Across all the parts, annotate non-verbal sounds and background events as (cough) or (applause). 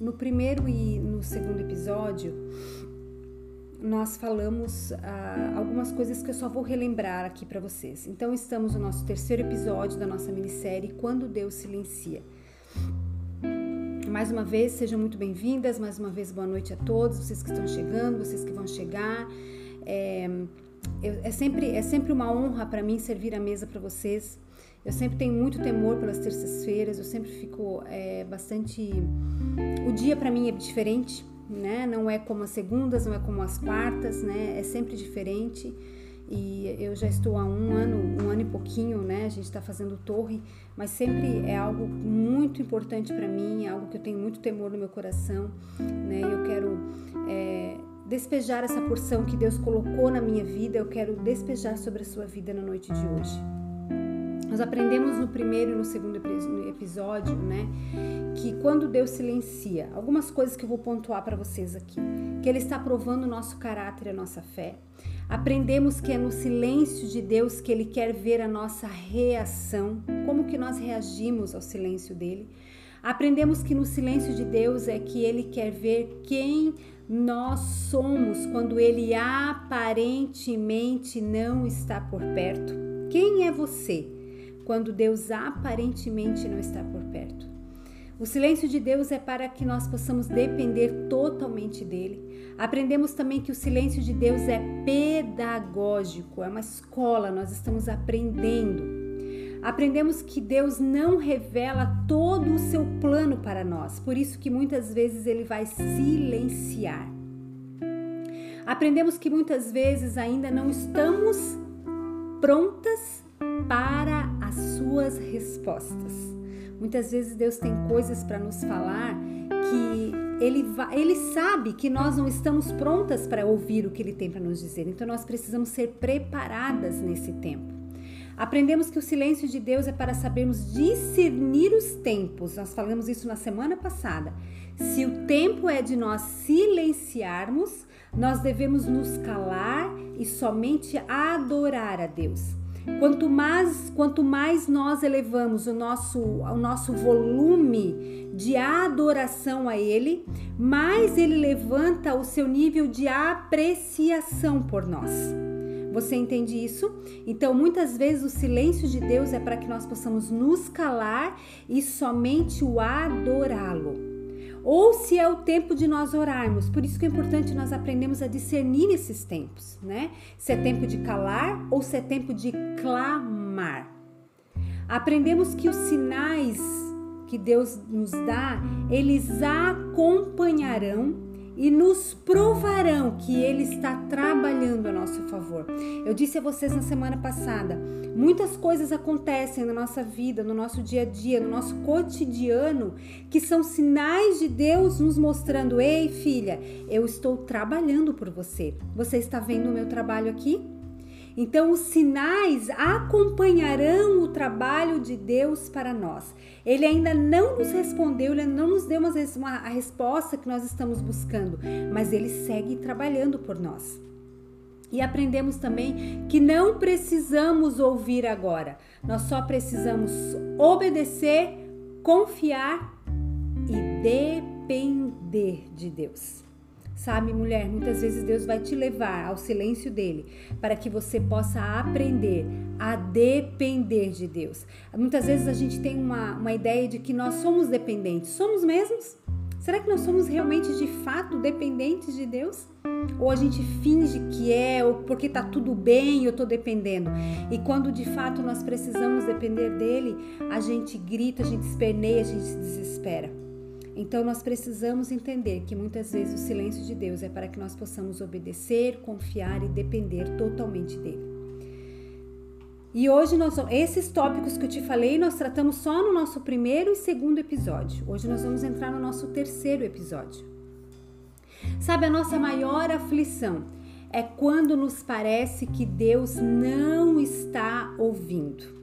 no primeiro e no segundo episódio, nós falamos ah, algumas coisas que eu só vou relembrar aqui para vocês. Então, estamos no nosso terceiro episódio da nossa minissérie Quando Deus Silencia. Mais uma vez, sejam muito bem-vindas. Mais uma vez, boa noite a todos, vocês que estão chegando, vocês que vão chegar. É, é sempre, é sempre uma honra para mim servir a mesa para vocês. Eu sempre tenho muito temor pelas terças-feiras, eu sempre fico é, bastante. O dia para mim é diferente, né? Não é como as segundas, não é como as quartas, né? É sempre diferente. E eu já estou há um ano, um ano e pouquinho, né? A gente está fazendo torre, mas sempre é algo muito importante para mim, é algo que eu tenho muito temor no meu coração, né? Eu quero é, despejar essa porção que Deus colocou na minha vida, eu quero despejar sobre a sua vida na noite de hoje. Nós aprendemos no primeiro e no segundo episódio, né, que quando Deus silencia, algumas coisas que eu vou pontuar para vocês aqui, que Ele está provando o nosso caráter e a nossa fé. Aprendemos que é no silêncio de Deus que Ele quer ver a nossa reação, como que nós reagimos ao silêncio dele. Aprendemos que no silêncio de Deus é que Ele quer ver quem nós somos quando Ele aparentemente não está por perto. Quem é você? Quando Deus aparentemente não está por perto. O silêncio de Deus é para que nós possamos depender totalmente dele. Aprendemos também que o silêncio de Deus é pedagógico, é uma escola, nós estamos aprendendo. Aprendemos que Deus não revela todo o seu plano para nós, por isso que muitas vezes ele vai silenciar. Aprendemos que muitas vezes ainda não estamos prontas para as suas respostas. Muitas vezes Deus tem coisas para nos falar que ele, ele sabe que nós não estamos prontas para ouvir o que ele tem para nos dizer. Então nós precisamos ser preparadas nesse tempo. Aprendemos que o silêncio de Deus é para sabermos discernir os tempos. Nós falamos isso na semana passada. Se o tempo é de nós silenciarmos, nós devemos nos calar e somente adorar a Deus. Quanto mais, quanto mais nós elevamos o nosso, o nosso volume de adoração a Ele, mais Ele levanta o seu nível de apreciação por nós. Você entende isso? Então, muitas vezes o silêncio de Deus é para que nós possamos nos calar e somente o adorá-lo ou se é o tempo de nós orarmos. Por isso que é importante nós aprendemos a discernir esses tempos, né? Se é tempo de calar ou se é tempo de clamar. Aprendemos que os sinais que Deus nos dá, eles acompanharão e nos provarão que Ele está trabalhando a nosso favor. Eu disse a vocês na semana passada: muitas coisas acontecem na nossa vida, no nosso dia a dia, no nosso cotidiano, que são sinais de Deus nos mostrando: ei, filha, eu estou trabalhando por você. Você está vendo o meu trabalho aqui? Então, os sinais acompanharão o trabalho de Deus para nós. Ele ainda não nos respondeu, ele não nos deu uma, uma, a resposta que nós estamos buscando, mas ele segue trabalhando por nós. E aprendemos também que não precisamos ouvir agora, nós só precisamos obedecer, confiar e depender de Deus. Sabe, mulher, muitas vezes Deus vai te levar ao silêncio dele para que você possa aprender a depender de Deus. Muitas vezes a gente tem uma, uma ideia de que nós somos dependentes. Somos mesmos? Será que nós somos realmente de fato dependentes de Deus? Ou a gente finge que é, ou porque tá tudo bem, eu tô dependendo. E quando de fato nós precisamos depender dele, a gente grita, a gente esperneia, a gente se desespera. Então nós precisamos entender que muitas vezes o silêncio de Deus é para que nós possamos obedecer, confiar e depender totalmente dele. E hoje nós esses tópicos que eu te falei, nós tratamos só no nosso primeiro e segundo episódio. Hoje nós vamos entrar no nosso terceiro episódio. Sabe, a nossa maior aflição é quando nos parece que Deus não está ouvindo.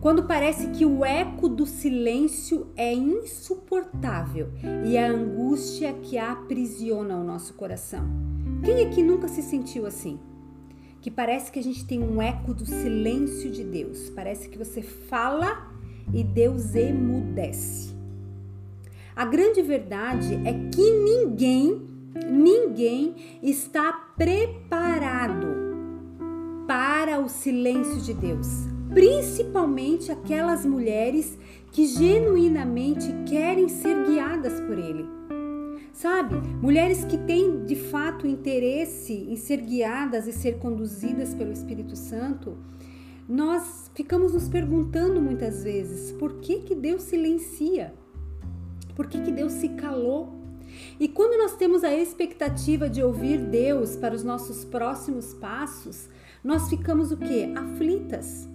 Quando parece que o eco do silêncio é insuportável e a angústia que aprisiona o nosso coração. Quem é que nunca se sentiu assim? Que parece que a gente tem um eco do silêncio de Deus. Parece que você fala e Deus emudece. A grande verdade é que ninguém, ninguém está preparado para o silêncio de Deus, principalmente aquelas mulheres que genuinamente querem ser guiadas por Ele. Sabe? Mulheres que têm de fato interesse em ser guiadas e ser conduzidas pelo Espírito Santo, nós ficamos nos perguntando muitas vezes por que, que Deus silencia? Por que, que Deus se calou? E quando nós temos a expectativa de ouvir Deus para os nossos próximos passos, nós ficamos o que? Aflitas.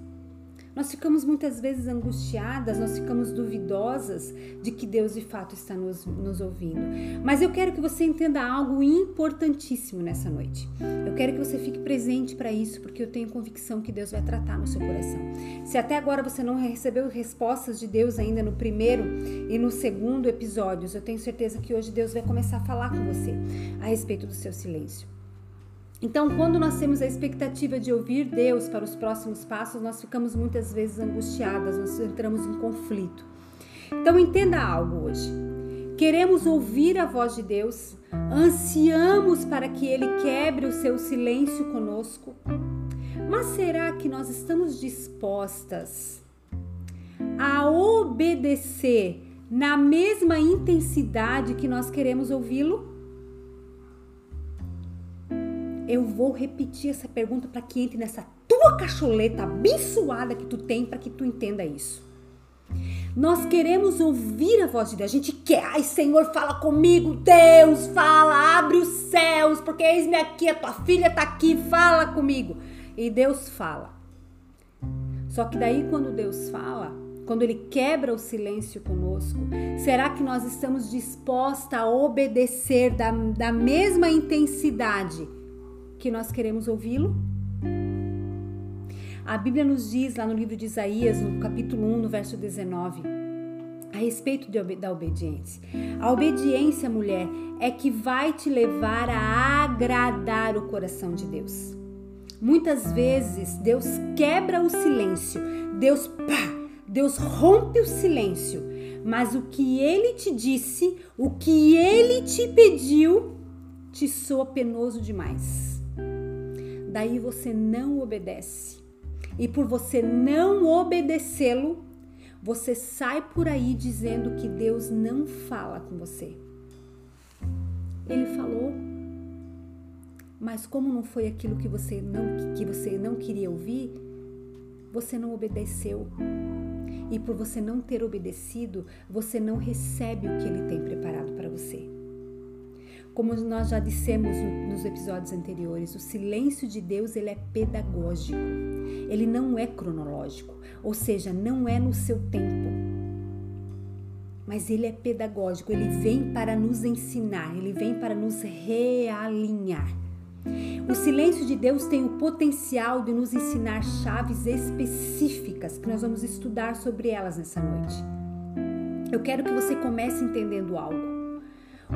Nós ficamos muitas vezes angustiadas, nós ficamos duvidosas de que Deus de fato está nos, nos ouvindo. Mas eu quero que você entenda algo importantíssimo nessa noite. Eu quero que você fique presente para isso, porque eu tenho convicção que Deus vai tratar no seu coração. Se até agora você não recebeu respostas de Deus ainda no primeiro e no segundo episódios, eu tenho certeza que hoje Deus vai começar a falar com você a respeito do seu silêncio. Então, quando nós temos a expectativa de ouvir Deus para os próximos passos, nós ficamos muitas vezes angustiadas, nós entramos em conflito. Então, entenda algo hoje. Queremos ouvir a voz de Deus, ansiamos para que Ele quebre o seu silêncio conosco, mas será que nós estamos dispostas a obedecer na mesma intensidade que nós queremos ouvi-lo? Eu vou repetir essa pergunta para que entre nessa tua cacholeta abençoada que tu tem para que tu entenda isso. Nós queremos ouvir a voz de Deus. A gente quer. Ai, Senhor, fala comigo. Deus, fala. Abre os céus. Porque eis-me aqui. A tua filha está aqui. Fala comigo. E Deus fala. Só que daí, quando Deus fala, quando Ele quebra o silêncio conosco, será que nós estamos dispostas a obedecer da, da mesma intensidade que nós queremos ouvi-lo? A Bíblia nos diz lá no livro de Isaías, no capítulo 1, no verso 19, a respeito de, da obediência. A obediência, mulher, é que vai te levar a agradar o coração de Deus. Muitas vezes Deus quebra o silêncio, Deus pá, Deus rompe o silêncio, mas o que ele te disse, o que ele te pediu, te soa penoso demais daí você não obedece. E por você não obedecê-lo, você sai por aí dizendo que Deus não fala com você. Ele falou, mas como não foi aquilo que você não que você não queria ouvir, você não obedeceu. E por você não ter obedecido, você não recebe o que ele tem preparado para você. Como nós já dissemos nos episódios anteriores, o silêncio de Deus ele é pedagógico. Ele não é cronológico, ou seja, não é no seu tempo. Mas ele é pedagógico, ele vem para nos ensinar, ele vem para nos realinhar. O silêncio de Deus tem o potencial de nos ensinar chaves específicas que nós vamos estudar sobre elas nessa noite. Eu quero que você comece entendendo algo.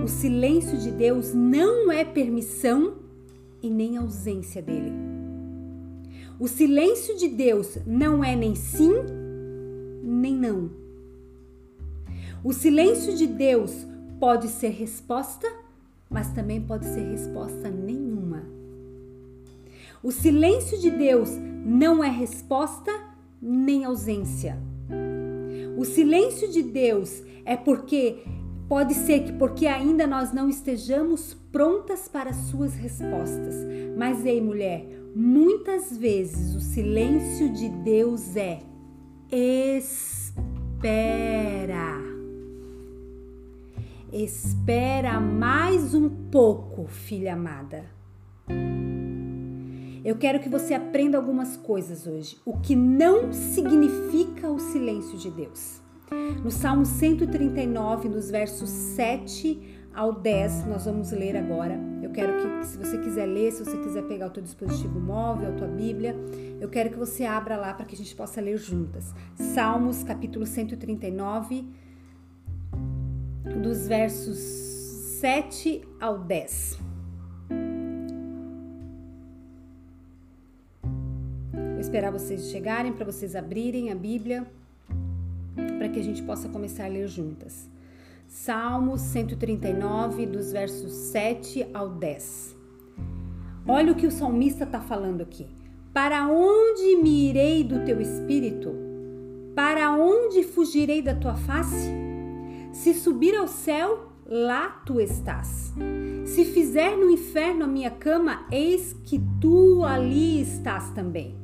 O silêncio de Deus não é permissão e nem ausência dele. O silêncio de Deus não é nem sim, nem não. O silêncio de Deus pode ser resposta, mas também pode ser resposta nenhuma. O silêncio de Deus não é resposta nem ausência. O silêncio de Deus é porque Pode ser que porque ainda nós não estejamos prontas para suas respostas. Mas ei, mulher, muitas vezes o silêncio de Deus é espera. Espera mais um pouco, filha amada. Eu quero que você aprenda algumas coisas hoje. O que não significa o silêncio de Deus. No Salmo 139, nos versos 7 ao 10, nós vamos ler agora. Eu quero que, se você quiser ler, se você quiser pegar o teu dispositivo móvel, a tua Bíblia, eu quero que você abra lá para que a gente possa ler juntas. Salmos, capítulo 139, dos versos 7 ao 10. Vou esperar vocês chegarem para vocês abrirem a Bíblia para que a gente possa começar a ler juntas. Salmos 139, dos versos 7 ao 10. Olha o que o salmista está falando aqui. Para onde me irei do teu espírito? Para onde fugirei da tua face? Se subir ao céu, lá tu estás. Se fizer no inferno a minha cama, eis que tu ali estás também.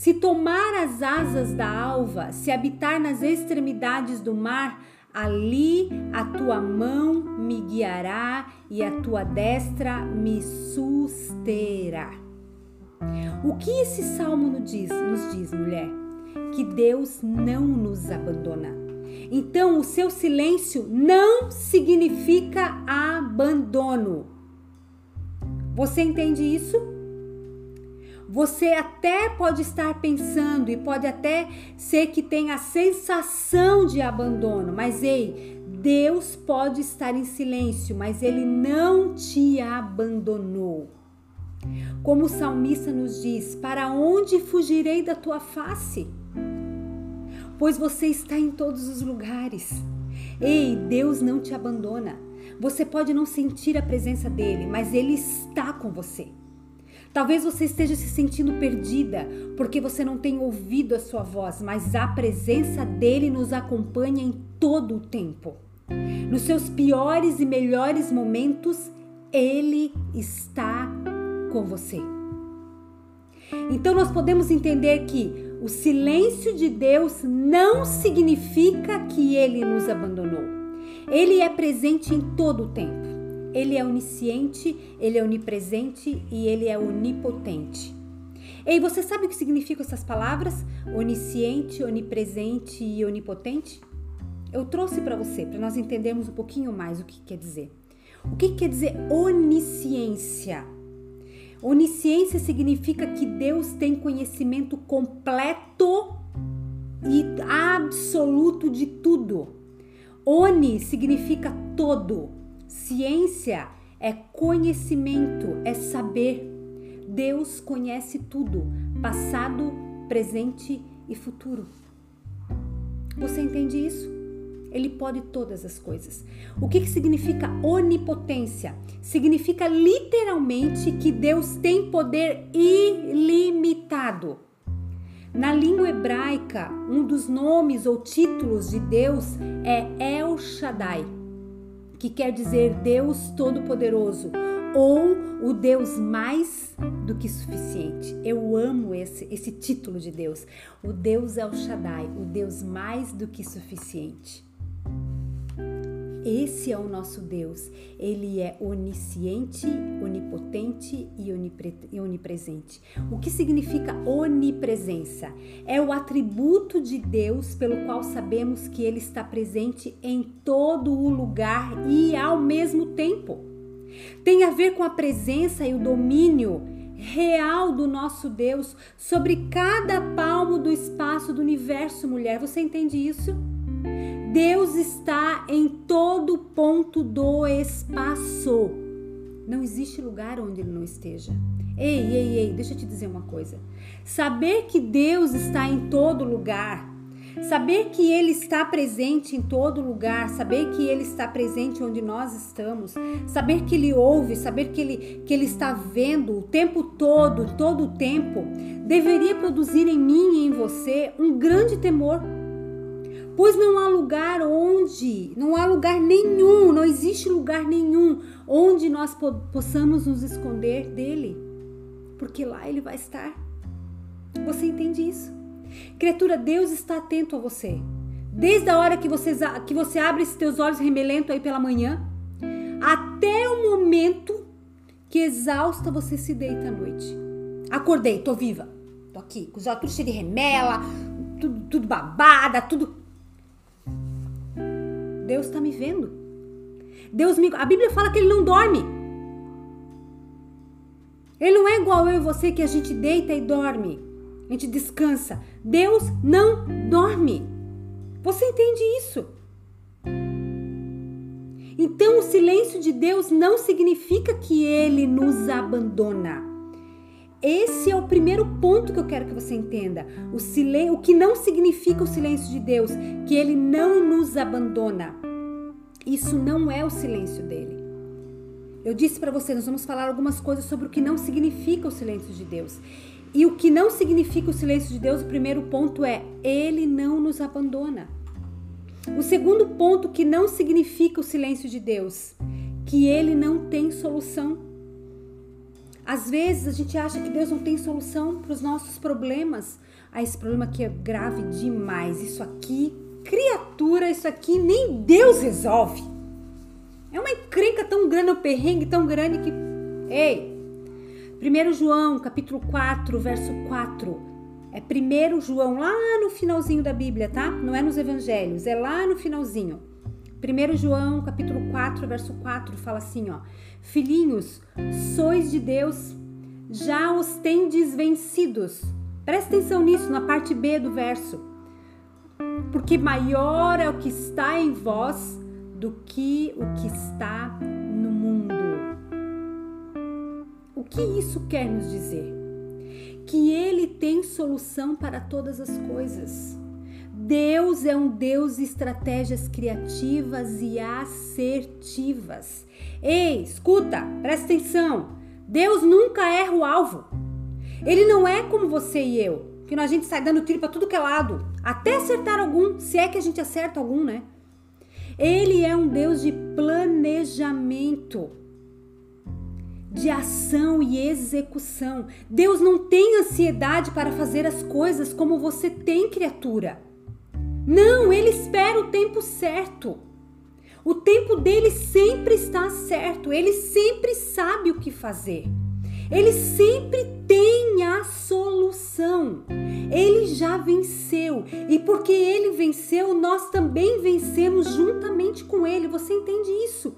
Se tomar as asas da alva, se habitar nas extremidades do mar, ali a tua mão me guiará e a tua destra me susterá. O que esse salmo nos diz, nos diz, mulher? Que Deus não nos abandona. Então, o seu silêncio não significa abandono. Você entende isso? Você até pode estar pensando e pode até ser que tenha a sensação de abandono, mas ei, Deus pode estar em silêncio, mas ele não te abandonou. Como o salmista nos diz: Para onde fugirei da tua face? Pois você está em todos os lugares. Ei, Deus não te abandona. Você pode não sentir a presença dele, mas ele está com você. Talvez você esteja se sentindo perdida porque você não tem ouvido a sua voz, mas a presença dele nos acompanha em todo o tempo. Nos seus piores e melhores momentos, ele está com você. Então nós podemos entender que o silêncio de Deus não significa que ele nos abandonou. Ele é presente em todo o tempo. Ele é onisciente, ele é onipresente e ele é onipotente. Ei, você sabe o que significam essas palavras? Onisciente, onipresente e onipotente? Eu trouxe para você, para nós entendermos um pouquinho mais o que quer dizer. O que quer dizer onisciência? Onisciência significa que Deus tem conhecimento completo e absoluto de tudo. Oni significa todo. Ciência é conhecimento, é saber. Deus conhece tudo, passado, presente e futuro. Você entende isso? Ele pode todas as coisas. O que, que significa onipotência? Significa literalmente que Deus tem poder ilimitado. Na língua hebraica, um dos nomes ou títulos de Deus é El Shaddai que quer dizer Deus Todo-Poderoso ou o Deus mais do que suficiente. Eu amo esse, esse título de Deus. O Deus El Shaddai, o Deus mais do que suficiente. Esse é o nosso Deus. Ele é onisciente, onipotente e, onipre, onipresente. O que significa onipresença? É o atributo de Deus pelo qual sabemos que ele está presente em todo o lugar e ao mesmo tempo. Tem a ver com a presença e o domínio real do nosso Deus sobre cada palmo do espaço do universo, mulher. Você entende isso? Deus está em todo ponto do espaço. Não existe lugar onde ele não esteja. Ei, ei, ei, deixa eu te dizer uma coisa. Saber que Deus está em todo lugar, saber que Ele está presente em todo lugar, saber que Ele está presente onde nós estamos, saber que Ele ouve, saber que Ele, que ele está vendo o tempo todo, todo o tempo, deveria produzir em mim e em você um grande temor Pois não há lugar onde, não há lugar nenhum, não existe lugar nenhum onde nós po possamos nos esconder dele, porque lá ele vai estar. Você entende isso? Criatura, Deus está atento a você. Desde a hora que você, que você abre esses teus olhos remelento aí pela manhã, até o momento que exausta você se deita à noite. Acordei, tô viva. Tô aqui, com os olhos tudo cheio de remela, tudo, tudo babada, tudo Deus está me vendo. Deus me, a Bíblia fala que ele não dorme. Ele não é igual eu e você que a gente deita e dorme. A gente descansa. Deus não dorme. Você entende isso? Então, o silêncio de Deus não significa que ele nos abandona. Esse é o primeiro ponto que eu quero que você entenda. O silêncio, o que não significa o silêncio de Deus, que ele não nos abandona. Isso não é o silêncio dele. Eu disse para você, nós vamos falar algumas coisas sobre o que não significa o silêncio de Deus. E o que não significa o silêncio de Deus, o primeiro ponto é: ele não nos abandona. O segundo ponto que não significa o silêncio de Deus, que ele não tem solução. Às vezes a gente acha que Deus não tem solução para os nossos problemas. Ah, esse problema aqui é grave demais. Isso aqui, criatura, isso aqui nem Deus resolve. É uma encrenca tão grande, um perrengue tão grande que. Ei! 1 João, capítulo 4, verso 4. É 1 João, lá no finalzinho da Bíblia, tá? Não é nos evangelhos, é lá no finalzinho. 1 João, capítulo 4, verso 4, fala assim, ó: Filhinhos, sois de Deus, já os tendes vencidos. Presta atenção nisso, na parte B do verso. Porque maior é o que está em vós do que o que está no mundo. O que isso quer nos dizer? Que Ele tem solução para todas as coisas. Deus é um Deus de estratégias criativas e assertivas. Ei, escuta, presta atenção. Deus nunca erra o alvo. Ele não é como você e eu, que a gente sai dando tiro para tudo que é lado, até acertar algum, se é que a gente acerta algum, né? Ele é um Deus de planejamento, de ação e execução. Deus não tem ansiedade para fazer as coisas como você tem, criatura. Não, ele espera o tempo certo. O tempo dele sempre está certo, ele sempre sabe o que fazer. Ele sempre tem a solução. Ele já venceu. E porque ele venceu, nós também vencemos juntamente com ele. Você entende isso?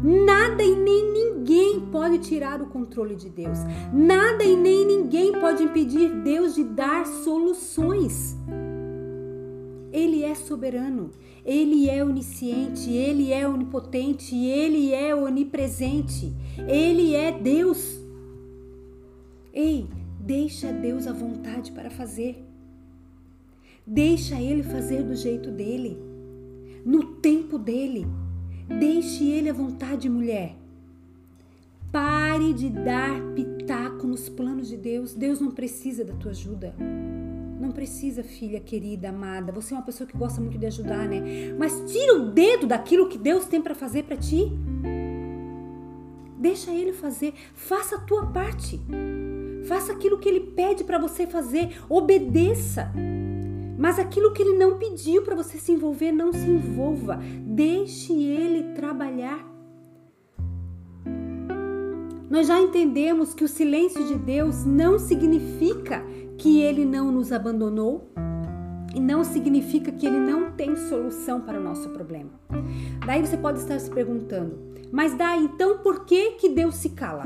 Nada e nem ninguém pode tirar o controle de Deus. Nada e nem ninguém pode impedir Deus de dar soluções. Ele é soberano, ele é onisciente, ele é onipotente, ele é onipresente, ele é Deus. Ei, deixa Deus à vontade para fazer. Deixa ele fazer do jeito dele, no tempo dele. Deixe ele à vontade, mulher. Pare de dar pitaco nos planos de Deus. Deus não precisa da tua ajuda. Não precisa, filha querida, amada. Você é uma pessoa que gosta muito de ajudar, né? Mas tira o dedo daquilo que Deus tem para fazer para ti. Deixa ele fazer. Faça a tua parte. Faça aquilo que ele pede para você fazer, obedeça. Mas aquilo que ele não pediu para você se envolver, não se envolva. Deixe ele trabalhar. Nós já entendemos que o silêncio de Deus não significa que ele não nos abandonou e não significa que ele não tem solução para o nosso problema. Daí você pode estar se perguntando, mas daí então por que que Deus se cala?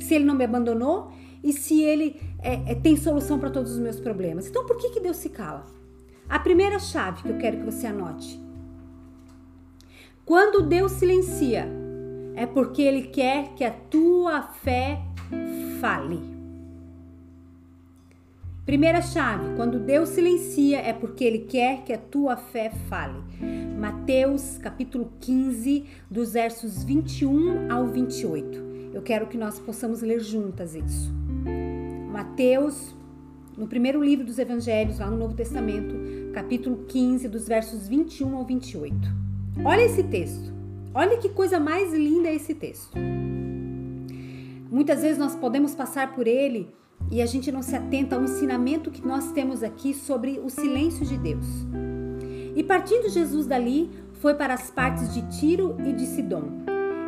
Se ele não me abandonou, e se ele é, é, tem solução para todos os meus problemas. Então, por que, que Deus se cala? A primeira chave que eu quero que você anote. Quando Deus silencia, é porque Ele quer que a tua fé fale. Primeira chave, quando Deus silencia, é porque Ele quer que a tua fé fale. Mateus capítulo 15, dos versos 21 ao 28. Eu quero que nós possamos ler juntas isso. Mateus, no primeiro livro dos Evangelhos, lá no Novo Testamento, capítulo 15, dos versos 21 ao 28. Olha esse texto. Olha que coisa mais linda esse texto. Muitas vezes nós podemos passar por ele e a gente não se atenta ao ensinamento que nós temos aqui sobre o silêncio de Deus. E partindo Jesus dali, foi para as partes de Tiro e de Sidom.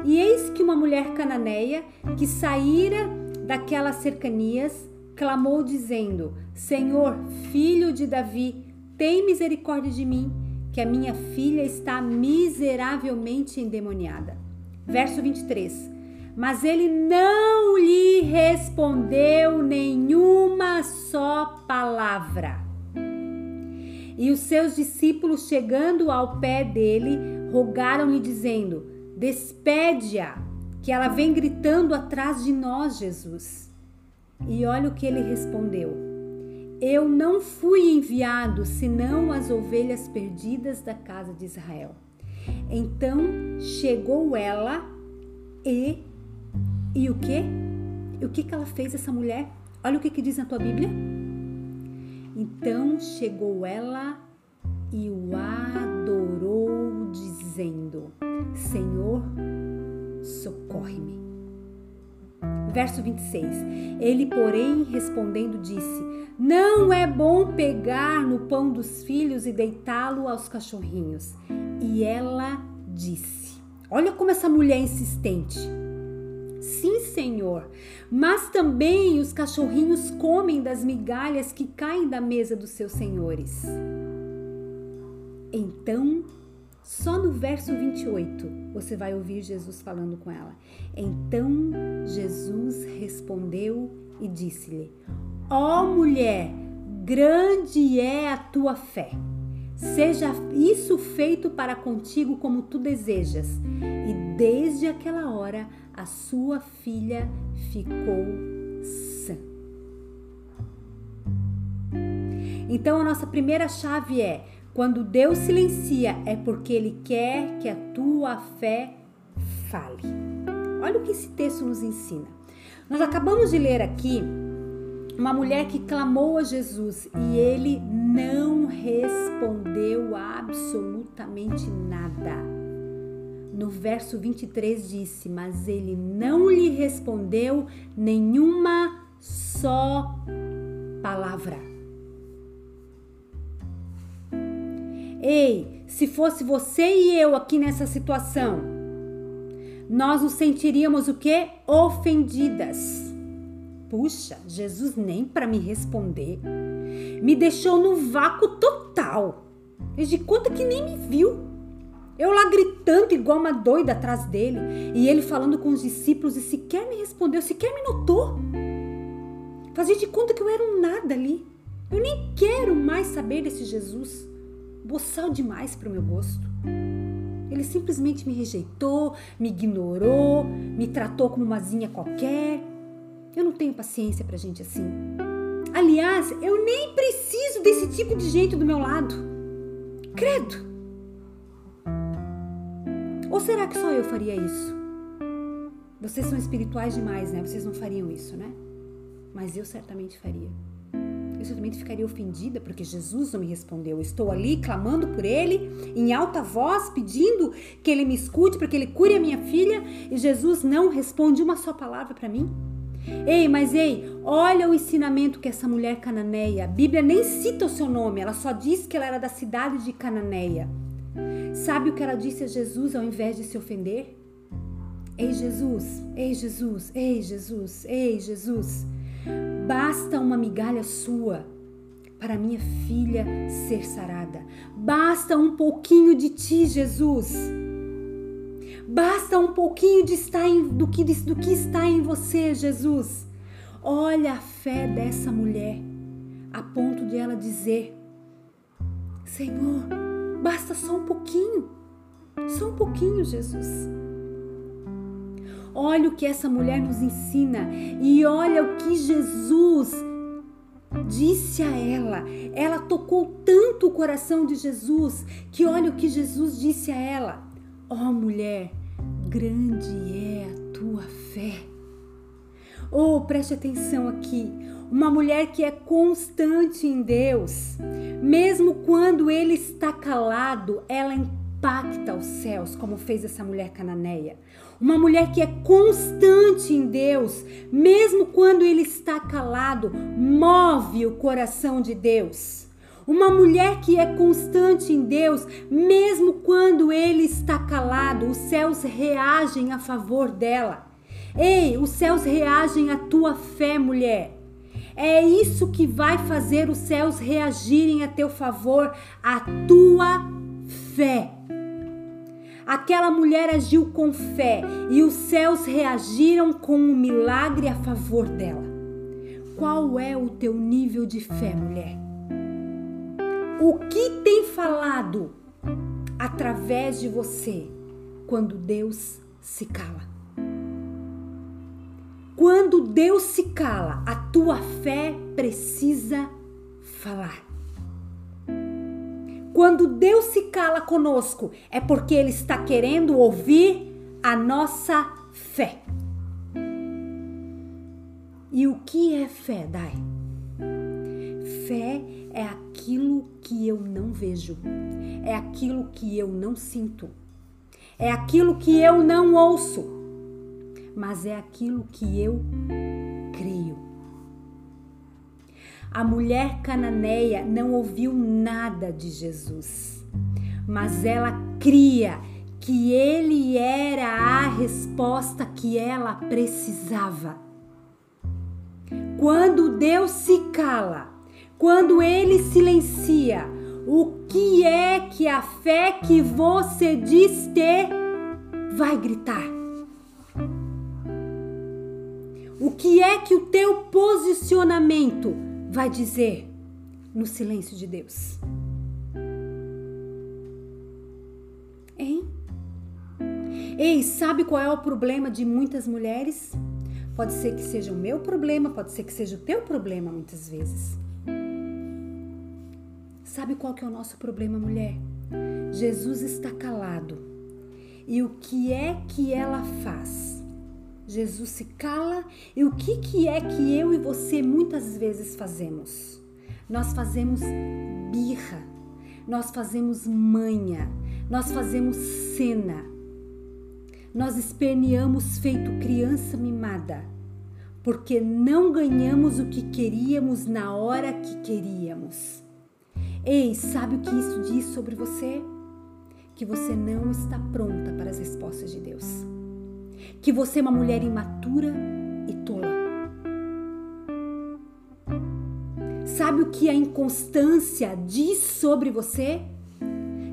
E eis que uma mulher cananeia que saíra daquelas cercanias clamou dizendo: Senhor, filho de Davi, tem misericórdia de mim, que a minha filha está miseravelmente endemoniada. Verso 23. Mas ele não lhe respondeu nenhuma só palavra. E os seus discípulos, chegando ao pé dele, rogaram-lhe, dizendo: Despede-a, que ela vem gritando atrás de nós, Jesus. E olha o que ele respondeu: Eu não fui enviado senão as ovelhas perdidas da casa de Israel. Então chegou ela e e o que? O que que ela fez essa mulher? Olha o que que diz na tua Bíblia. Então chegou ela e o adorou, dizendo: Senhor, socorre-me. Verso 26. Ele, porém, respondendo, disse: Não é bom pegar no pão dos filhos e deitá-lo aos cachorrinhos. E ela disse: Olha como essa mulher é insistente. Senhor, mas também os cachorrinhos comem das migalhas que caem da mesa dos seus senhores. Então, só no verso 28 você vai ouvir Jesus falando com ela. Então Jesus respondeu e disse-lhe: Ó oh, mulher, grande é a tua fé. Seja isso feito para contigo como tu desejas. E desde aquela hora a sua filha ficou sã. Então a nossa primeira chave é: quando Deus silencia, é porque Ele quer que a tua fé fale. Olha o que esse texto nos ensina. Nós acabamos de ler aqui uma mulher que clamou a Jesus e ele não respondeu absolutamente nada. No verso 23 disse: Mas ele não lhe respondeu nenhuma só palavra. Ei, se fosse você e eu aqui nessa situação, nós nos sentiríamos o quê? Ofendidas. Puxa, Jesus nem para me responder. Me deixou no vácuo total. Fez de conta que nem me viu. Eu lá gritando igual uma doida atrás dele e ele falando com os discípulos e sequer me respondeu, sequer me notou. Fazia de conta que eu era um nada ali. Eu nem quero mais saber desse Jesus. Boçal demais para o meu gosto. Ele simplesmente me rejeitou, me ignorou, me tratou como uma zinha qualquer. Eu não tenho paciência para gente assim. Aliás, eu nem preciso desse tipo de gente do meu lado. Credo! Será que só eu faria isso? Vocês são espirituais demais, né? Vocês não fariam isso, né? Mas eu certamente faria. Eu certamente ficaria ofendida porque Jesus não me respondeu. estou ali clamando por ele, em alta voz, pedindo que ele me escute para que ele cure a minha filha e Jesus não responde uma só palavra para mim. Ei, mas ei, olha o ensinamento que essa mulher cananeia. A Bíblia nem cita o seu nome, ela só diz que ela era da cidade de Cananeia. Sabe o que ela disse a Jesus ao invés de se ofender? Ei Jesus, ei Jesus, ei Jesus, ei Jesus, basta uma migalha sua para minha filha ser sarada. Basta um pouquinho de ti, Jesus. Basta um pouquinho de estar em, do, que, do que está em você, Jesus. Olha a fé dessa mulher, a ponto de ela dizer: Senhor, Basta só um pouquinho. Só um pouquinho, Jesus. Olha o que essa mulher nos ensina e olha o que Jesus disse a ela. Ela tocou tanto o coração de Jesus que olha o que Jesus disse a ela: Ó oh, mulher, grande é a tua fé. Oh, preste atenção aqui. Uma mulher que é constante em Deus, mesmo quando ele está calado, ela impacta os céus, como fez essa mulher cananeia. Uma mulher que é constante em Deus, mesmo quando ele está calado, move o coração de Deus. Uma mulher que é constante em Deus, mesmo quando ele está calado, os céus reagem a favor dela. Ei, os céus reagem à tua fé, mulher. É isso que vai fazer os céus reagirem a teu favor, a tua fé. Aquela mulher agiu com fé e os céus reagiram com um milagre a favor dela. Qual é o teu nível de fé, mulher? O que tem falado através de você quando Deus se cala? Quando Deus se cala, a tua fé precisa falar. Quando Deus se cala conosco, é porque Ele está querendo ouvir a nossa fé. E o que é fé, Dai? Fé é aquilo que eu não vejo, é aquilo que eu não sinto, é aquilo que eu não ouço, mas é aquilo que eu creio. A mulher cananeia não ouviu nada de Jesus, mas ela cria que ele era a resposta que ela precisava. Quando Deus se cala, quando ele silencia, o que é que a fé que você diz ter vai gritar? O que é que o teu posicionamento vai dizer no silêncio de Deus? Hein? Ei, sabe qual é o problema de muitas mulheres? Pode ser que seja o meu problema, pode ser que seja o teu problema muitas vezes. Sabe qual que é o nosso problema, mulher? Jesus está calado. E o que é que ela faz? Jesus se cala e o que, que é que eu e você muitas vezes fazemos? Nós fazemos birra, nós fazemos manha, nós fazemos cena, nós esperneamos feito criança mimada, porque não ganhamos o que queríamos na hora que queríamos. Ei, sabe o que isso diz sobre você? Que você não está pronta para as respostas de Deus. Que você é uma mulher imatura e tola. Sabe o que a inconstância diz sobre você?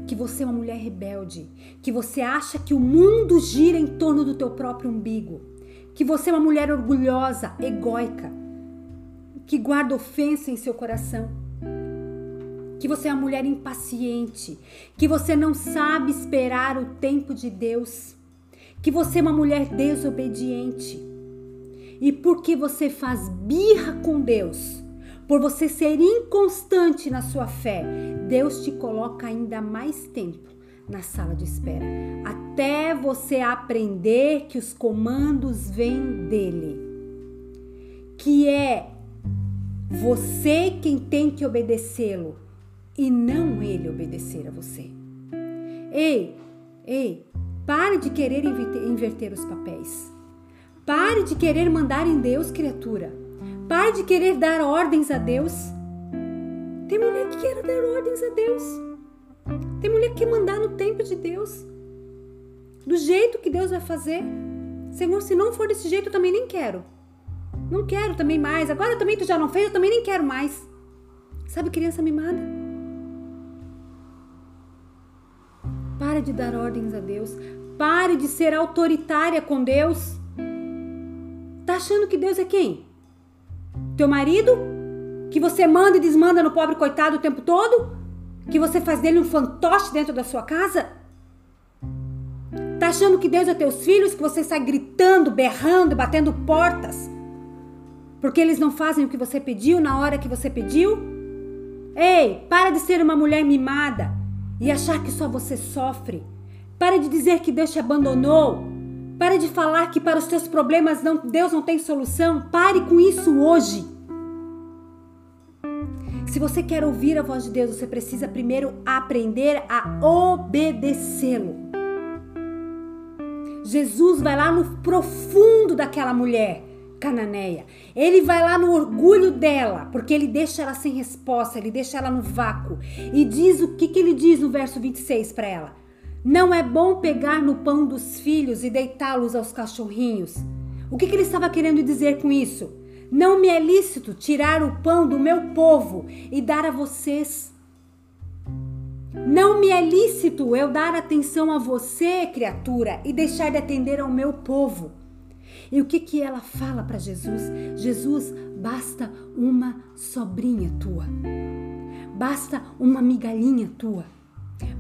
Que você é uma mulher rebelde, que você acha que o mundo gira em torno do teu próprio umbigo, que você é uma mulher orgulhosa, egóica, que guarda ofensa em seu coração que você é uma mulher impaciente, que você não sabe esperar o tempo de Deus, que você é uma mulher desobediente. E porque você faz birra com Deus, por você ser inconstante na sua fé, Deus te coloca ainda mais tempo na sala de espera, até você aprender que os comandos vêm dele. Que é você quem tem que obedecê-lo e não ele obedecer a você. Ei, ei, pare de querer inverter os papéis. Pare de querer mandar em Deus, criatura. Pare de querer dar ordens a Deus. Tem mulher que quer dar ordens a Deus. Tem mulher que quer mandar no tempo de Deus. Do jeito que Deus vai fazer. Senhor, se não for desse jeito, eu também nem quero. Não quero também mais. Agora também tu já não fez, eu também nem quero mais. Sabe, criança mimada? Pare de dar ordens a Deus. Pare de ser autoritária com Deus. Tá achando que Deus é quem? Teu marido? Que você manda e desmanda no pobre coitado o tempo todo? Que você faz dele um fantoche dentro da sua casa? Tá achando que Deus é teus filhos? Que você sai gritando, berrando, batendo portas? Porque eles não fazem o que você pediu na hora que você pediu? Ei, para de ser uma mulher mimada e achar que só você sofre. Pare de dizer que Deus te abandonou. Pare de falar que para os teus problemas não, Deus não tem solução. Pare com isso hoje. Se você quer ouvir a voz de Deus, você precisa primeiro aprender a obedecê-lo. Jesus vai lá no profundo daquela mulher cananeia. Ele vai lá no orgulho dela, porque ele deixa ela sem resposta, ele deixa ela no vácuo. E diz o que, que ele diz no verso 26 para ela: Não é bom pegar no pão dos filhos e deitá-los aos cachorrinhos. O que, que ele estava querendo dizer com isso? Não me é lícito tirar o pão do meu povo e dar a vocês. Não me é lícito eu dar atenção a você, criatura, e deixar de atender ao meu povo. E o que que ela fala para Jesus? Jesus, basta uma sobrinha tua. Basta uma migalhinha tua.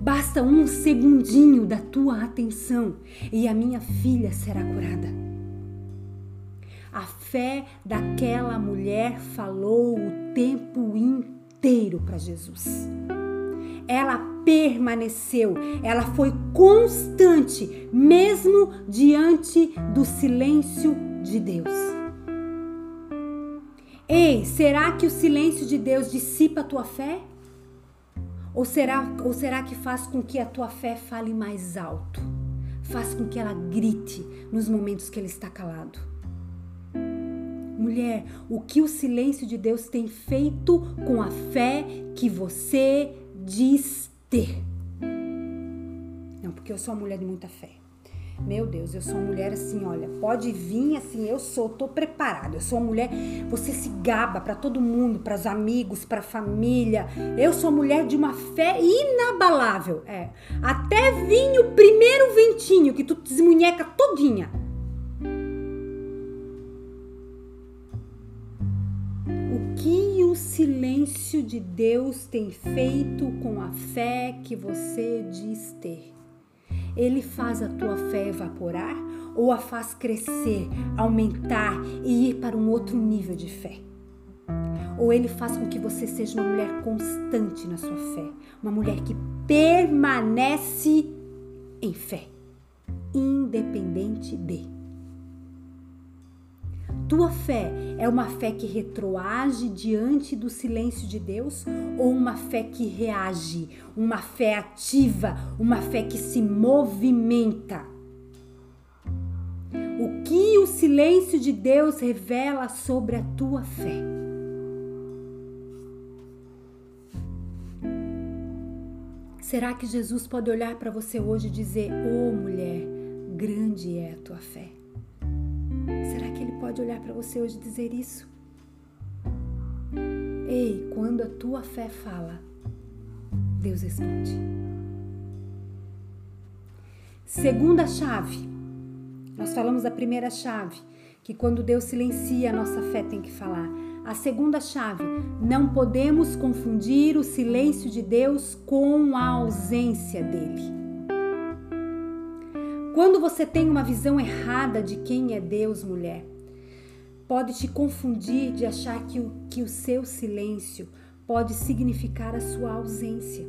Basta um segundinho da tua atenção e a minha filha será curada. A fé daquela mulher falou o tempo inteiro para Jesus. Ela permaneceu, ela foi constante, mesmo diante do silêncio de Deus. Ei, será que o silêncio de Deus dissipa a tua fé? Ou será, ou será que faz com que a tua fé fale mais alto? Faz com que ela grite nos momentos que ele está calado? Mulher, o que o silêncio de Deus tem feito com a fé que você diz ter? Não, porque eu sou uma mulher de muita fé. Meu Deus, eu sou uma mulher assim, olha, pode vir assim, eu sou, tô preparada. Eu sou uma mulher, você se gaba para todo mundo, para os amigos, para a família. Eu sou mulher de uma fé inabalável, é. Até vir o primeiro ventinho que tu desmunheca todinha. Silêncio de Deus tem feito com a fé que você diz ter? ele faz a tua fé evaporar ou a faz crescer, aumentar e ir para um outro nível de fé? Ou ele faz com que você seja uma mulher constante na sua fé, uma mulher que permanece em fé, independente de. Tua fé é uma fé que retroage diante do silêncio de Deus ou uma fé que reage, uma fé ativa, uma fé que se movimenta? O que o silêncio de Deus revela sobre a tua fé? Será que Jesus pode olhar para você hoje e dizer: "Oh, mulher, grande é a tua fé"? Pode olhar para você hoje e dizer isso. Ei, quando a tua fé fala, Deus responde. Segunda chave. Nós falamos da primeira chave, que quando Deus silencia, a nossa fé tem que falar. A segunda chave, não podemos confundir o silêncio de Deus com a ausência dele. Quando você tem uma visão errada de quem é Deus, mulher, pode te confundir de achar que o, que o seu silêncio pode significar a sua ausência.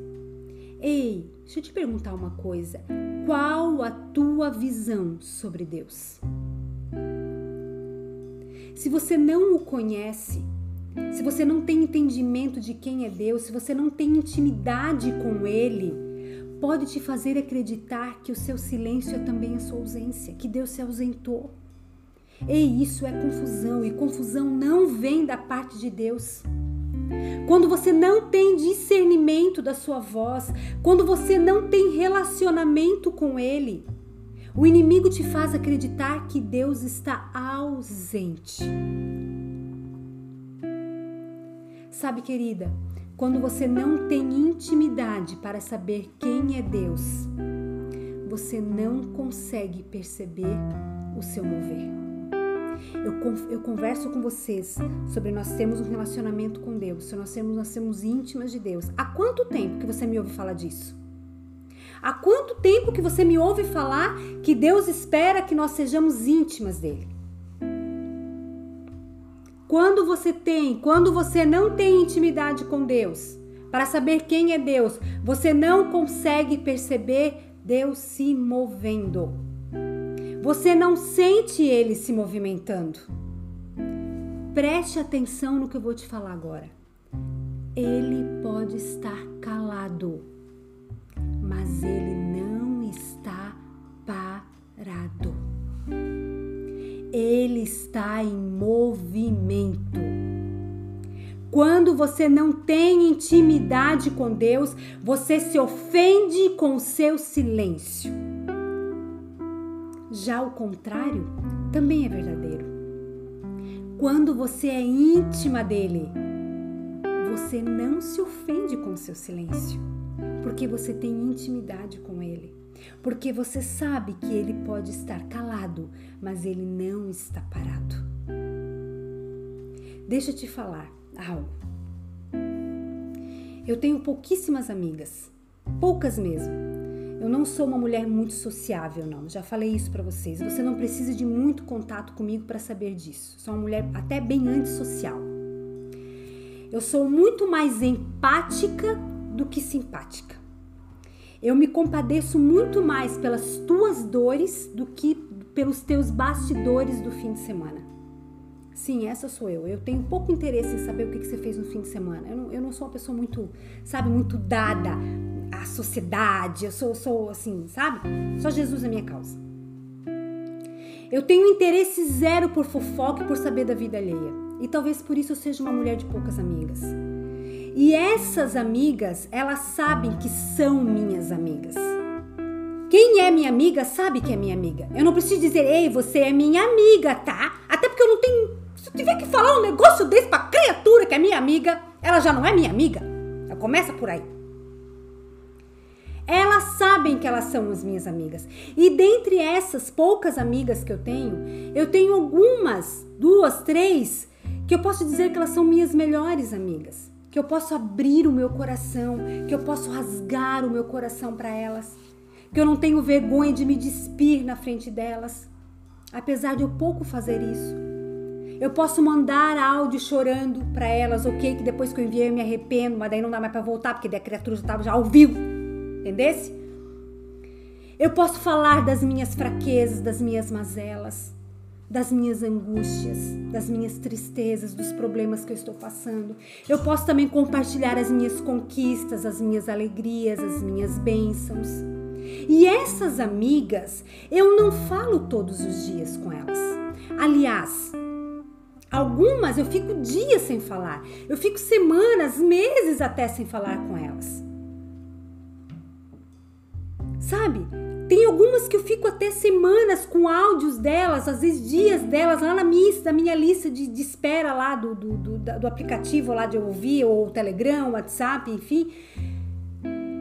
Ei, deixa eu te perguntar uma coisa. Qual a tua visão sobre Deus? Se você não o conhece, se você não tem entendimento de quem é Deus, se você não tem intimidade com Ele, pode te fazer acreditar que o seu silêncio é também a sua ausência, que Deus se ausentou. E isso é confusão, e confusão não vem da parte de Deus. Quando você não tem discernimento da sua voz, quando você não tem relacionamento com Ele, o inimigo te faz acreditar que Deus está ausente. Sabe, querida, quando você não tem intimidade para saber quem é Deus, você não consegue perceber o seu mover. Eu, eu converso com vocês sobre nós termos um relacionamento com Deus, se nós temos, nós sermos íntimas de Deus. Há quanto tempo que você me ouve falar disso? Há quanto tempo que você me ouve falar que Deus espera que nós sejamos íntimas dele? Quando você tem, quando você não tem intimidade com Deus, para saber quem é Deus, você não consegue perceber Deus se movendo. Você não sente ele se movimentando. Preste atenção no que eu vou te falar agora. Ele pode estar calado, mas ele não está parado. Ele está em movimento. Quando você não tem intimidade com Deus, você se ofende com o seu silêncio. Já o contrário também é verdadeiro. Quando você é íntima dele, você não se ofende com seu silêncio, porque você tem intimidade com ele. Porque você sabe que ele pode estar calado, mas ele não está parado. Deixa eu te falar algo. Eu tenho pouquíssimas amigas, poucas mesmo eu não sou uma mulher muito sociável, não. Já falei isso para vocês. Você não precisa de muito contato comigo para saber disso. Sou uma mulher até bem antissocial. Eu sou muito mais empática do que simpática. Eu me compadeço muito mais pelas tuas dores do que pelos teus bastidores do fim de semana. Sim, essa sou eu. Eu tenho pouco interesse em saber o que você fez no fim de semana. Eu não, eu não sou uma pessoa muito, sabe, muito dada à sociedade. Eu sou, sou assim, sabe? Só Jesus é minha causa. Eu tenho interesse zero por fofoca e por saber da vida alheia. E talvez por isso eu seja uma mulher de poucas amigas. E essas amigas, elas sabem que são minhas amigas. Quem é minha amiga sabe que é minha amiga. Eu não preciso dizer, ei, você é minha amiga, tá? Até porque eu não tenho se eu tiver que falar um negócio desse pra criatura que é minha amiga, ela já não é minha amiga. Começa por aí. Elas sabem que elas são as minhas amigas. E dentre essas poucas amigas que eu tenho, eu tenho algumas, duas, três, que eu posso dizer que elas são minhas melhores amigas. Que eu posso abrir o meu coração, que eu posso rasgar o meu coração para elas. Que eu não tenho vergonha de me despir na frente delas. Apesar de eu pouco fazer isso. Eu posso mandar áudio chorando para elas, ok? Que depois que eu enviei eu me arrependo, mas daí não dá mais para voltar, porque a criatura já estava já ao vivo. Entendesse? Eu posso falar das minhas fraquezas, das minhas mazelas, das minhas angústias, das minhas tristezas, dos problemas que eu estou passando. Eu posso também compartilhar as minhas conquistas, as minhas alegrias, as minhas bênçãos. E essas amigas, eu não falo todos os dias com elas. Aliás, Algumas eu fico dias sem falar, eu fico semanas, meses até sem falar com elas. Sabe? Tem algumas que eu fico até semanas com áudios delas, às vezes dias delas, lá na minha, na minha lista de, de espera lá do, do, do, do, aplicativo lá de ouvir, ou Telegram, WhatsApp, enfim.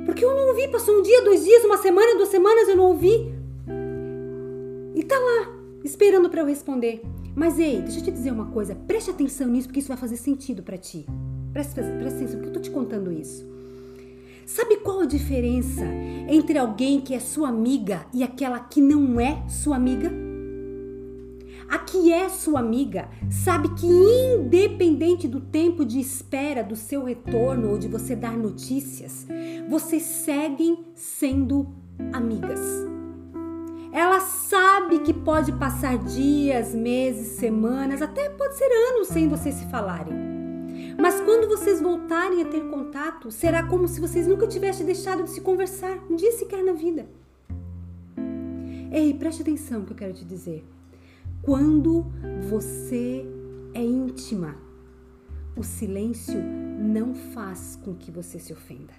Porque eu não ouvi, passou um dia, dois dias, uma semana, duas semanas eu não ouvi. E tá lá, esperando para eu responder. Mas ei, deixa eu te dizer uma coisa, preste atenção nisso porque isso vai fazer sentido para ti. Preste, preste atenção porque eu tô te contando isso. Sabe qual a diferença entre alguém que é sua amiga e aquela que não é sua amiga? A que é sua amiga sabe que, independente do tempo de espera do seu retorno ou de você dar notícias, vocês seguem sendo amigas. Ela sabe que pode passar dias, meses, semanas, até pode ser anos sem vocês se falarem. Mas quando vocês voltarem a ter contato, será como se vocês nunca tivessem deixado de se conversar um dia sequer na vida. Ei, preste atenção no que eu quero te dizer. Quando você é íntima, o silêncio não faz com que você se ofenda.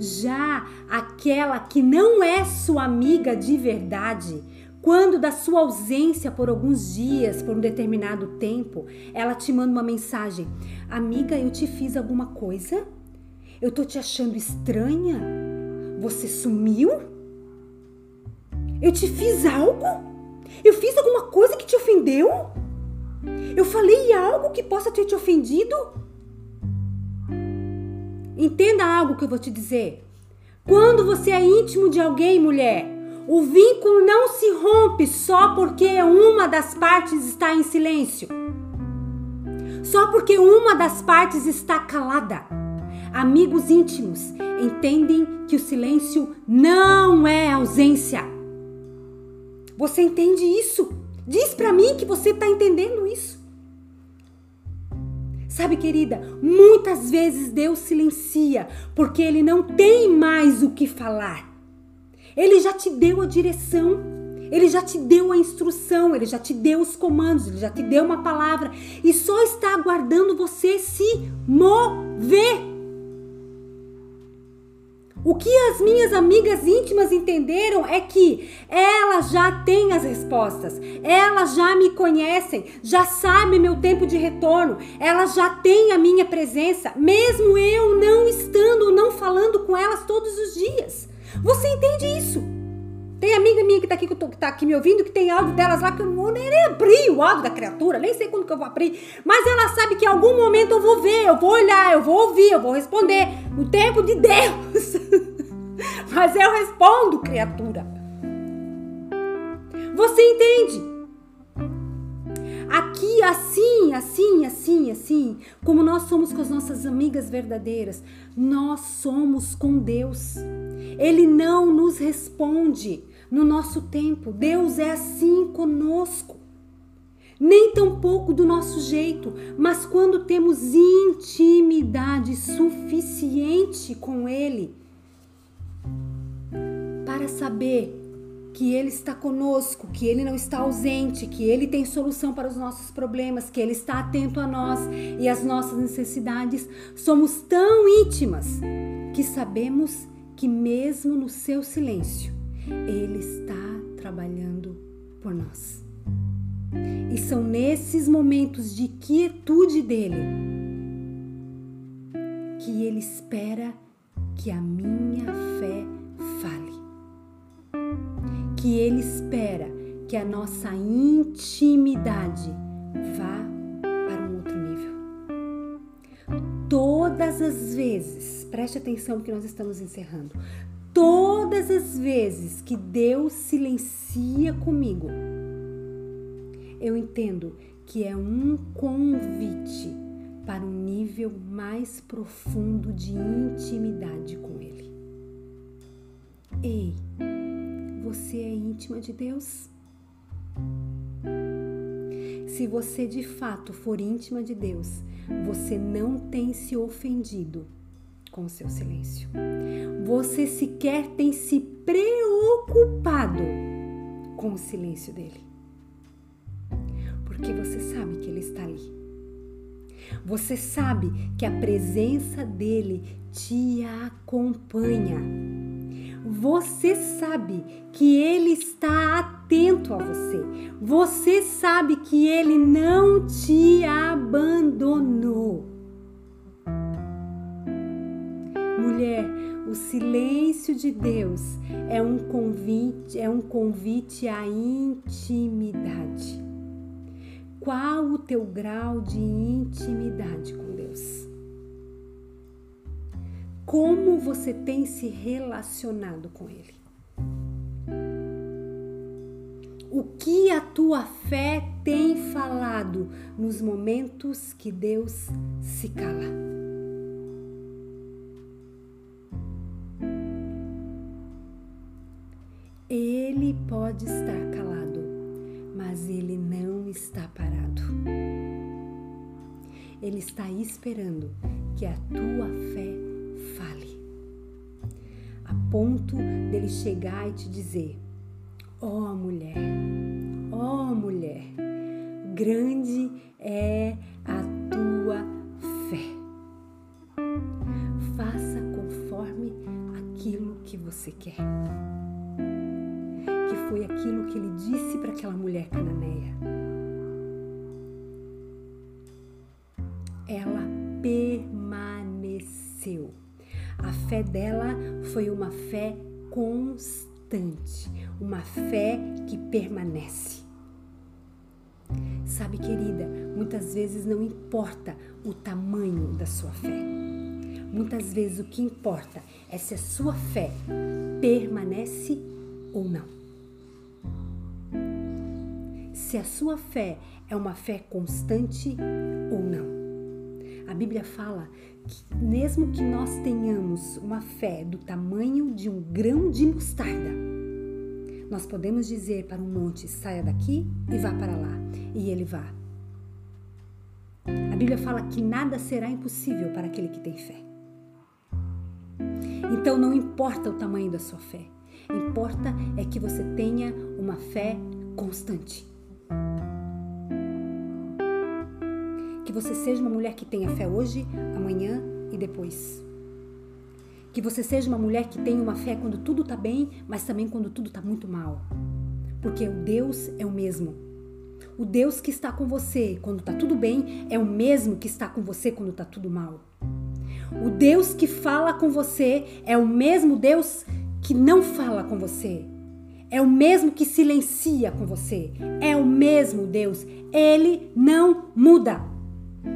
Já aquela que não é sua amiga de verdade, quando da sua ausência por alguns dias, por um determinado tempo, ela te manda uma mensagem: Amiga, eu te fiz alguma coisa? Eu tô te achando estranha? Você sumiu? Eu te fiz algo? Eu fiz alguma coisa que te ofendeu? Eu falei algo que possa ter te ofendido? Entenda algo que eu vou te dizer. Quando você é íntimo de alguém, mulher, o vínculo não se rompe só porque uma das partes está em silêncio. Só porque uma das partes está calada. Amigos íntimos entendem que o silêncio não é ausência. Você entende isso? Diz para mim que você está entendendo isso. Sabe, querida, muitas vezes Deus silencia porque Ele não tem mais o que falar. Ele já te deu a direção, Ele já te deu a instrução, Ele já te deu os comandos, Ele já te deu uma palavra. E só está aguardando você se mover. O que as minhas amigas íntimas entenderam é que elas já têm as respostas, elas já me conhecem, já sabem meu tempo de retorno, elas já têm a minha presença, mesmo eu não estando, não falando com elas todos os dias. Você entende isso? Tem amiga minha que tá aqui, que, tô, que tá aqui me ouvindo, que tem áudio delas lá que eu nem abri o áudio da criatura, nem sei quando que eu vou abrir. Mas ela sabe que em algum momento eu vou ver, eu vou olhar, eu vou ouvir, eu vou responder. No tempo de Deus. (laughs) Mas eu respondo, criatura. Você entende? Aqui assim, assim, assim, assim, como nós somos com as nossas amigas verdadeiras, nós somos com Deus. Ele não nos responde no nosso tempo. Deus é assim conosco. Nem tão pouco do nosso jeito, mas quando temos intimidade suficiente com Ele para saber que Ele está conosco, que Ele não está ausente, que Ele tem solução para os nossos problemas, que Ele está atento a nós e às nossas necessidades. Somos tão íntimas que sabemos que, mesmo no seu silêncio, Ele está trabalhando por nós. E são nesses momentos de quietude dele que Ele espera que a minha fé que Ele espera que a nossa intimidade vá para um outro nível. Todas as vezes, preste atenção que nós estamos encerrando. Todas as vezes que Deus silencia comigo, eu entendo que é um convite para um nível mais profundo de intimidade com Ele. Ei, você é íntima de Deus? Se você de fato for íntima de Deus, você não tem se ofendido com o seu silêncio. Você sequer tem se preocupado com o silêncio dele. Porque você sabe que ele está ali. Você sabe que a presença dele te acompanha você sabe que Ele está atento a você. Você sabe que Ele não te abandonou. Mulher, o silêncio de Deus é um convite, é um convite à intimidade. Qual o teu grau de intimidade com Deus? Como você tem se relacionado com Ele. O que a tua fé tem falado nos momentos que Deus se cala? Ele pode estar calado, mas ele não está parado. Ele está esperando que a tua fé fale, a ponto dele chegar e te dizer: Ó oh, mulher, ó oh, mulher, grande é a tua fé. Faça conforme aquilo que você quer. Que foi aquilo que ele disse para aquela mulher cananeia. Dela foi uma fé constante, uma fé que permanece. Sabe, querida, muitas vezes não importa o tamanho da sua fé. Muitas vezes o que importa é se a sua fé permanece ou não. Se a sua fé é uma fé constante ou não. A Bíblia fala mesmo que nós tenhamos uma fé do tamanho de um grão de mostarda, nós podemos dizer para um monte: saia daqui e vá para lá, e ele vá. A Bíblia fala que nada será impossível para aquele que tem fé. Então não importa o tamanho da sua fé, importa é que você tenha uma fé constante. Que você seja uma mulher que tenha fé hoje, amanhã e depois. Que você seja uma mulher que tenha uma fé quando tudo está bem, mas também quando tudo está muito mal. Porque o Deus é o mesmo. O Deus que está com você quando está tudo bem é o mesmo que está com você quando está tudo mal. O Deus que fala com você é o mesmo Deus que não fala com você. É o mesmo que silencia com você. É o mesmo Deus. Ele não muda.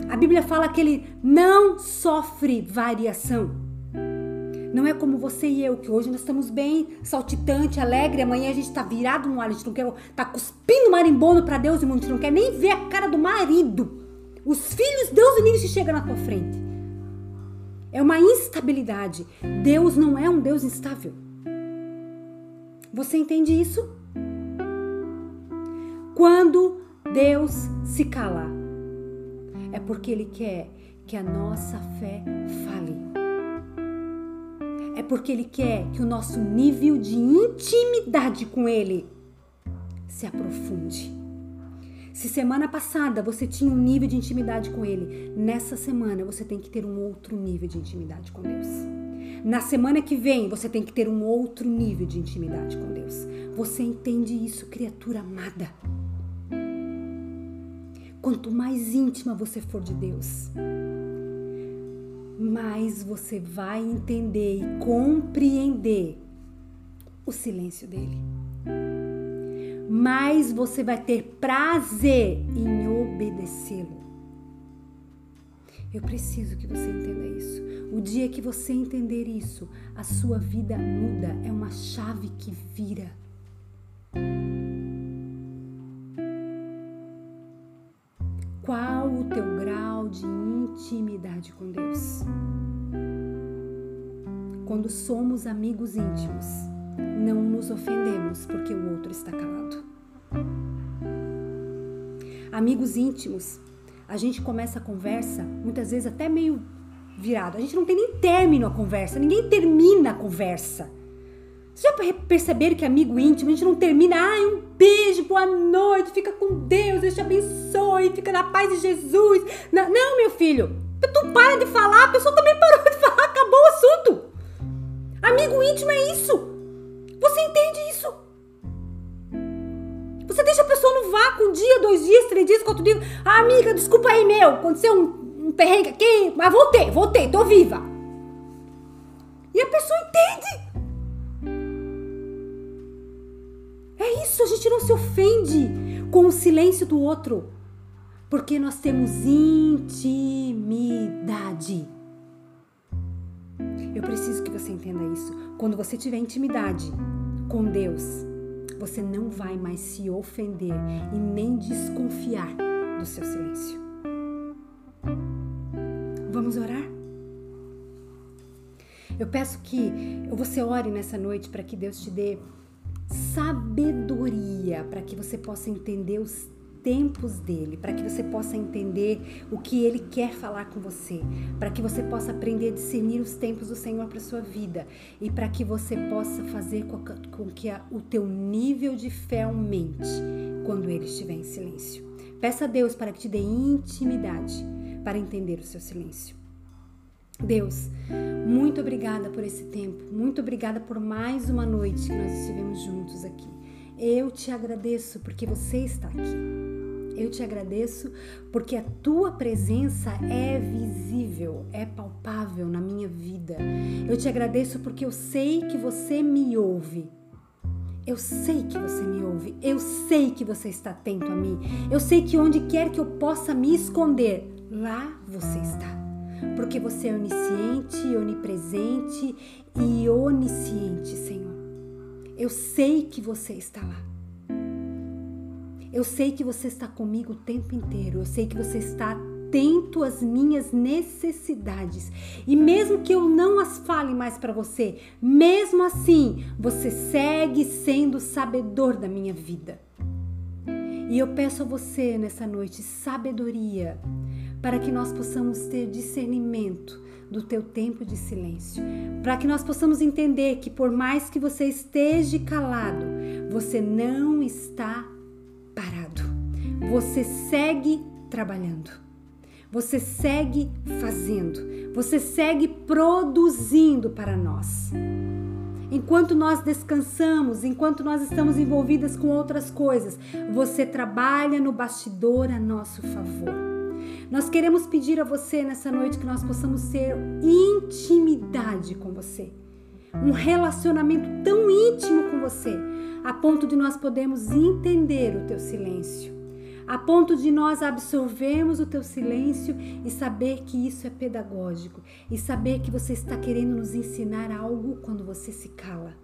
A Bíblia fala que ele não sofre variação. Não é como você e eu, que hoje nós estamos bem saltitante, alegre, amanhã a gente tá virado no ar, a gente não quer, tá cuspindo marimbondo para Deus e a gente não quer nem ver a cara do marido. Os filhos, Deus e se chega na tua frente. É uma instabilidade. Deus não é um Deus instável. Você entende isso? Quando Deus se cala, é porque Ele quer que a nossa fé fale é porque Ele quer que o nosso nível de intimidade com Ele se aprofunde. Se semana passada você tinha um nível de intimidade com Ele, nessa semana você tem que ter um outro nível de intimidade com Deus. Na semana que vem você tem que ter um outro nível de intimidade com Deus. Você entende isso, criatura amada? Quanto mais íntima você for de Deus, mais você vai entender e compreender o silêncio dele. Mais você vai ter prazer em obedecê-lo. Eu preciso que você entenda isso. O dia que você entender isso, a sua vida muda, é uma chave que vira. Qual o teu grau de intimidade com Deus? Quando somos amigos íntimos, não nos ofendemos porque o outro está calado. Amigos íntimos, a gente começa a conversa muitas vezes até meio virado. A gente não tem nem término a conversa, ninguém termina a conversa. Vocês já perceberam que amigo íntimo, a gente não termina, ai, um beijo, boa noite, fica com Deus, Deus te abençoe, fica na paz de Jesus. Não, não meu filho, tu para de falar, a pessoa também parou de (laughs) falar, acabou o assunto. Amigo íntimo é isso. Você entende isso? Você deixa a pessoa no vácuo um dia, dois dias, três dias, quatro dias. Ah, amiga, desculpa aí, meu, aconteceu um, um perrengue aqui, mas voltei, voltei, tô viva. E a pessoa entende. É isso, a gente não se ofende com o silêncio do outro, porque nós temos intimidade. Eu preciso que você entenda isso. Quando você tiver intimidade com Deus, você não vai mais se ofender e nem desconfiar do seu silêncio. Vamos orar? Eu peço que você ore nessa noite para que Deus te dê sabedoria para que você possa entender os tempos dele, para que você possa entender o que ele quer falar com você, para que você possa aprender a discernir os tempos do Senhor para sua vida e para que você possa fazer com, que o teu nível de fé aumente quando ele estiver em silêncio. Peça a Deus para que te dê intimidade para entender o seu silêncio. Deus, muito obrigada por esse tempo, muito obrigada por mais uma noite que nós estivemos juntos aqui. Eu te agradeço porque você está aqui. Eu te agradeço porque a tua presença é visível, é palpável na minha vida. Eu te agradeço porque eu sei que você me ouve. Eu sei que você me ouve. Eu sei que você está atento a mim. Eu sei que onde quer que eu possa me esconder, lá você está porque você é onisciente, onipresente e onisciente, Senhor. Eu sei que você está lá. Eu sei que você está comigo o tempo inteiro. Eu sei que você está atento às minhas necessidades. E mesmo que eu não as fale mais para você, mesmo assim, você segue sendo sabedor da minha vida. E eu peço a você nessa noite sabedoria para que nós possamos ter discernimento do teu tempo de silêncio, para que nós possamos entender que por mais que você esteja calado, você não está parado. Você segue trabalhando. Você segue fazendo. Você segue produzindo para nós. Enquanto nós descansamos, enquanto nós estamos envolvidas com outras coisas, você trabalha no bastidor a nosso favor. Nós queremos pedir a você nessa noite que nós possamos ter intimidade com você. Um relacionamento tão íntimo com você, a ponto de nós podermos entender o teu silêncio, a ponto de nós absorvermos o teu silêncio e saber que isso é pedagógico e saber que você está querendo nos ensinar algo quando você se cala.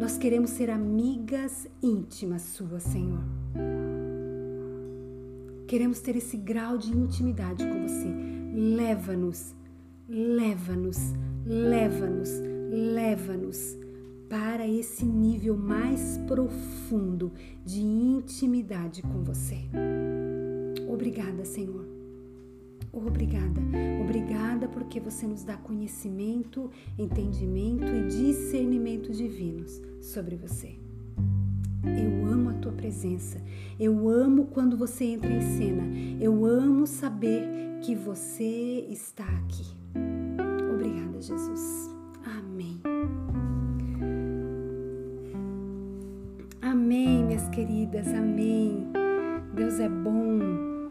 Nós queremos ser amigas íntimas suas, Senhor. Queremos ter esse grau de intimidade com você. Leva-nos, leva-nos, leva-nos, leva-nos para esse nível mais profundo de intimidade com você. Obrigada, Senhor. Obrigada, obrigada porque você nos dá conhecimento, entendimento e discernimento divinos sobre você. Eu amo a tua presença, eu amo quando você entra em cena, eu amo saber que você está aqui. Obrigada, Jesus. Amém, minhas queridas, amém. Deus é bom.